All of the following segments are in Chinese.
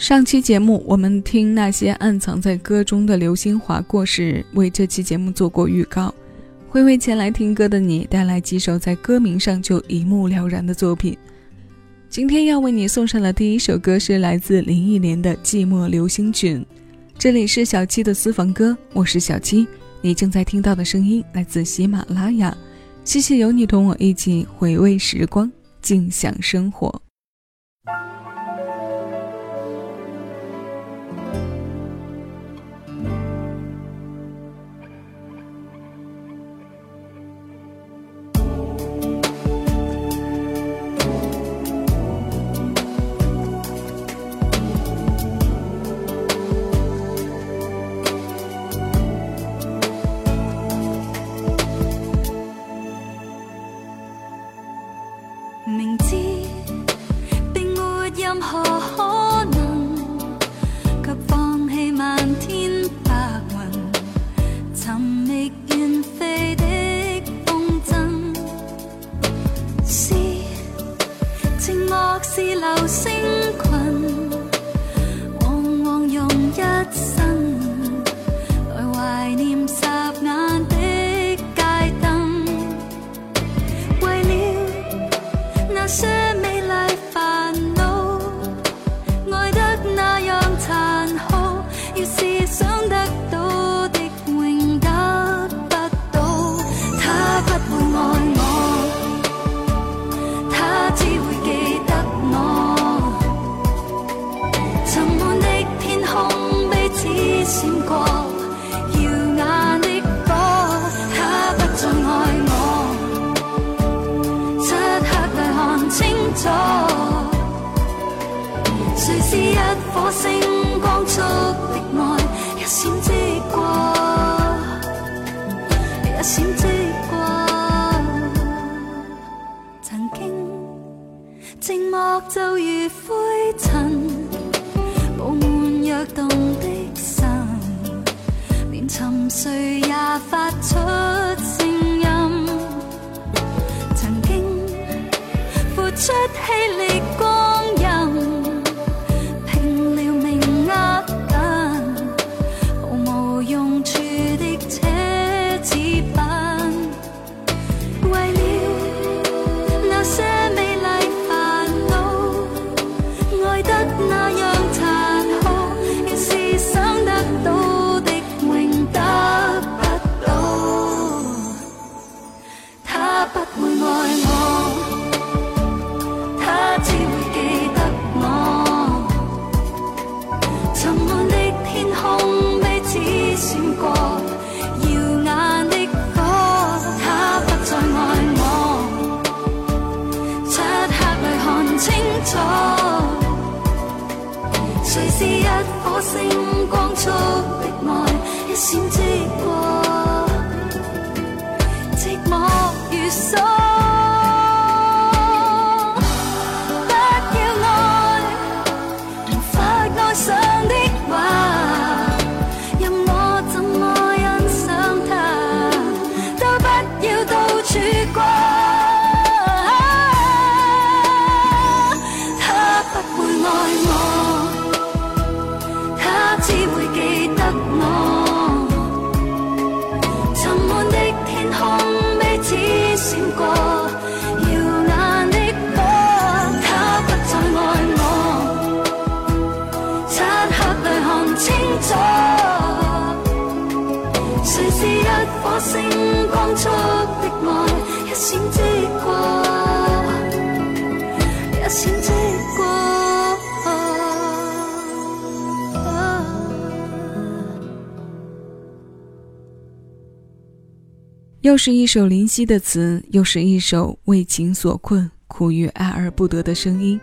上期节目我们听那些暗藏在歌中的流星划过时，为这期节目做过预告，会为前来听歌的你带来几首在歌名上就一目了然的作品。今天要为你送上的第一首歌是来自林忆莲的《寂寞流星群》。这里是小七的私房歌，我是小七，你正在听到的声音来自喜马拉雅。谢谢有你同我一起回味时光，静享生活。I'm home. 谁是一颗星光速的爱，一闪即过，一闪即过。曾经寂寞就如灰尘，布满跃动的心，连沉睡也发出。出气力。又是一首林夕的词，又是一首为情所困、苦于爱而不得的声音。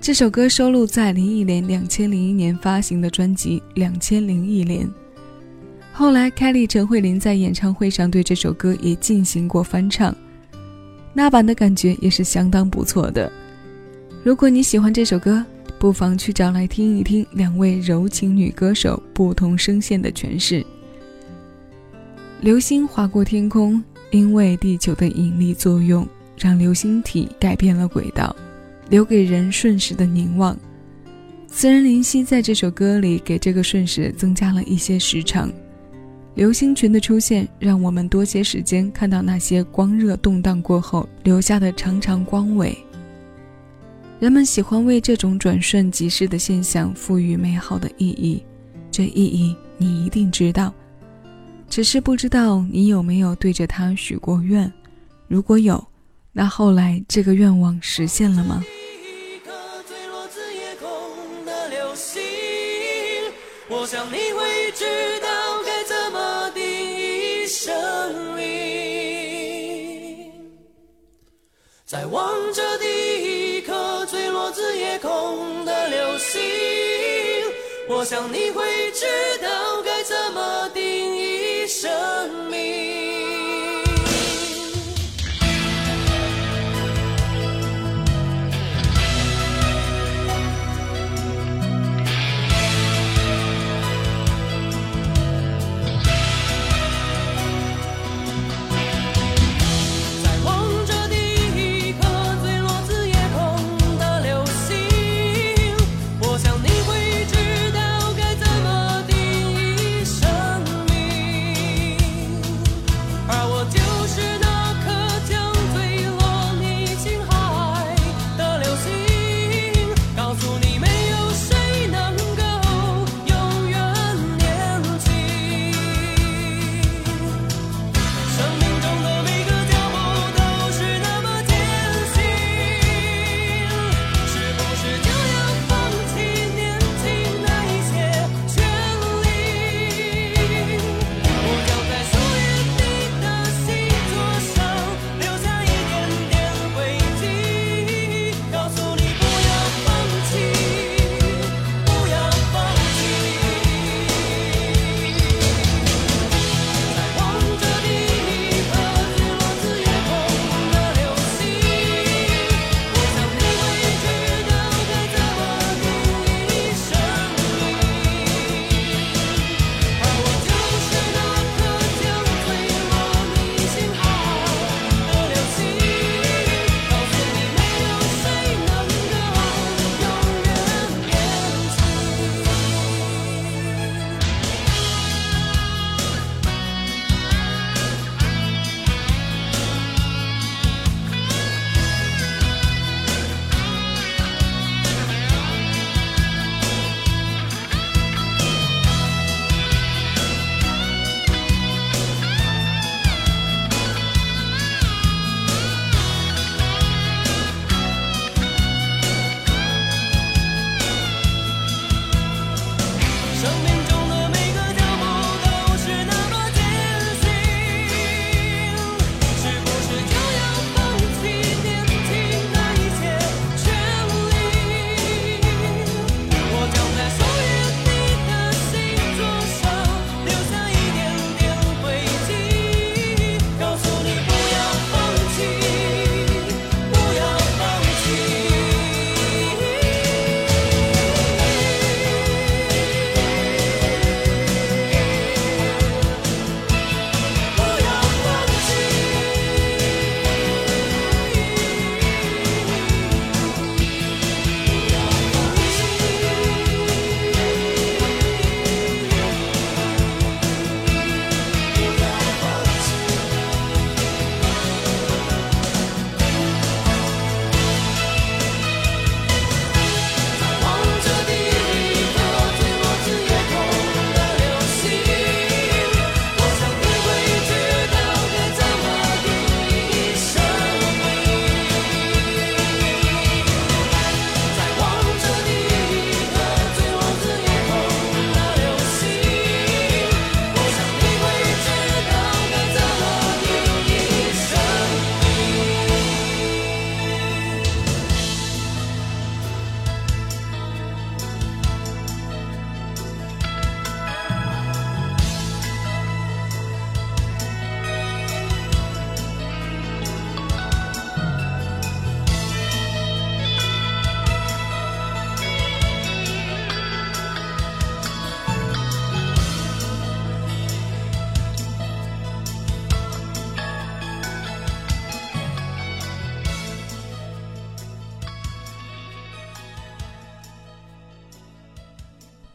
这首歌收录在林忆莲两千零一年发行的专辑《两千零一年》。后来，凯莉陈慧琳在演唱会上对这首歌也进行过翻唱，那版的感觉也是相当不错的。如果你喜欢这首歌，不妨去找来听一听两位柔情女歌手不同声线的诠释。流星划过天空，因为地球的引力作用，让流星体改变了轨道，留给人瞬时的凝望。词人林夕在这首歌里给这个瞬时增加了一些时长。流星群的出现，让我们多些时间看到那些光热动荡过后留下的长长光尾。人们喜欢为这种转瞬即逝的现象赋予美好的意义，这意义你一定知道，只是不知道你有没有对着它许过愿。如果有，那后来这个愿望实现了吗一颗坠落自夜空的流星？我想你会知道该怎么定义生命，在望着第一颗坠落自夜空的流星，我想你会知道该怎么定义生命。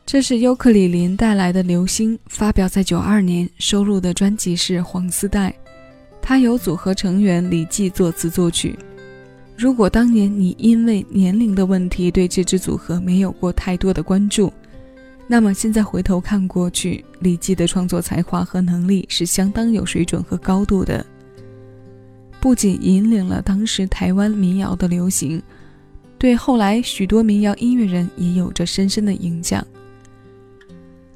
这是尤克里林带来的流星，发表在九二年，收录的专辑是《黄丝带》，它由组合成员李记作词作曲。如果当年你因为年龄的问题对这支组合没有过太多的关注，那么现在回头看过去，李记的创作才华和能力是相当有水准和高度的，不仅引领了当时台湾民谣的流行，对后来许多民谣音乐人也有着深深的影响。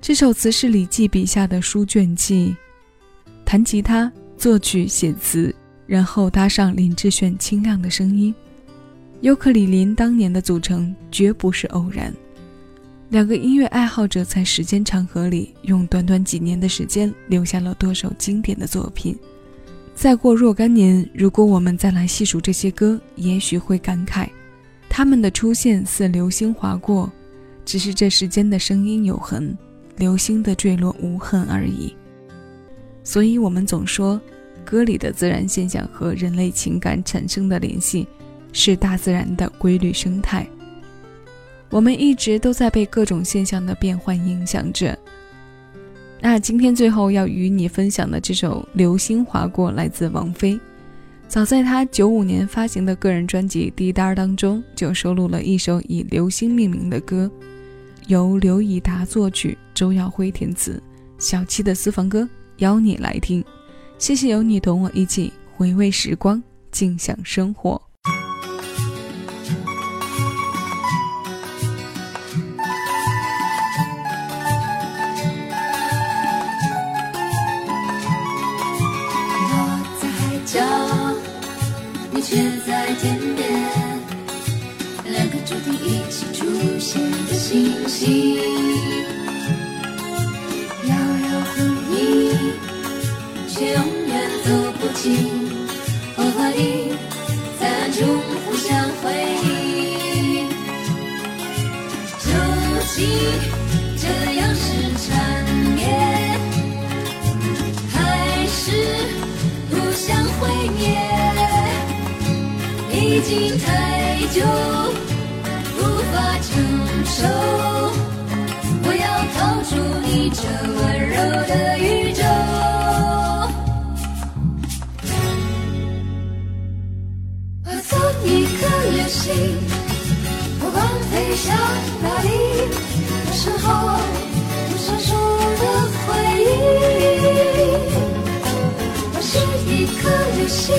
这首词是李记笔下的书卷记，弹吉他、作曲、写词，然后搭上林志炫清亮的声音。尤克里林当年的组成绝不是偶然，两个音乐爱好者在时间长河里，用短短几年的时间留下了多首经典的作品。再过若干年，如果我们再来细数这些歌，也许会感慨，他们的出现似流星划过，只是这世间的声音有痕。流星的坠落无痕而已，所以我们总说，歌里的自然现象和人类情感产生的联系，是大自然的规律生态。我们一直都在被各种现象的变换影响着。那今天最后要与你分享的这首《流星划过》，来自王菲。早在她九五年发行的个人专辑《滴答》当中，就收录了一首以流星命名的歌。由刘以达作曲，周耀辉填词，小七的私房歌，邀你来听。谢谢有你同我一起回味时光，静享生活。我在海角，你却在天边。两个注定一起出现的星星，遥遥呼应，却永远走不近。我和你在暗中互相辉映，究竟这样是缠绵，还是互相毁灭？已经太久。这温柔的宇宙。化作一颗流星，不管飞向哪里，有时候有闪烁的回忆。我是一颗流星，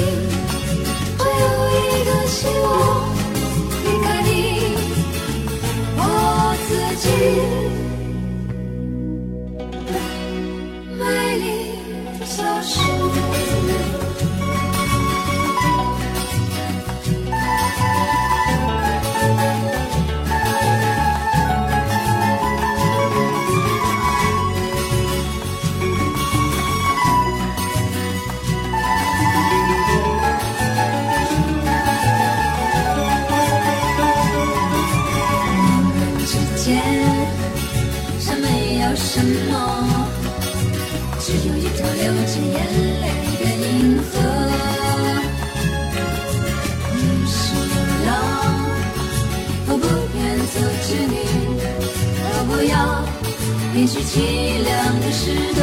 编续凄凉的诗歌，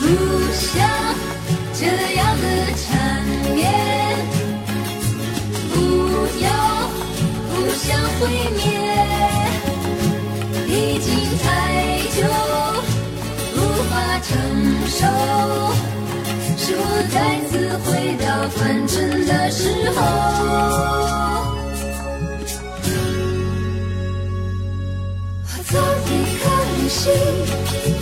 不想这样的缠绵，不要互相毁灭，已经太久无法承受，是我再次回到凡尘的时候？不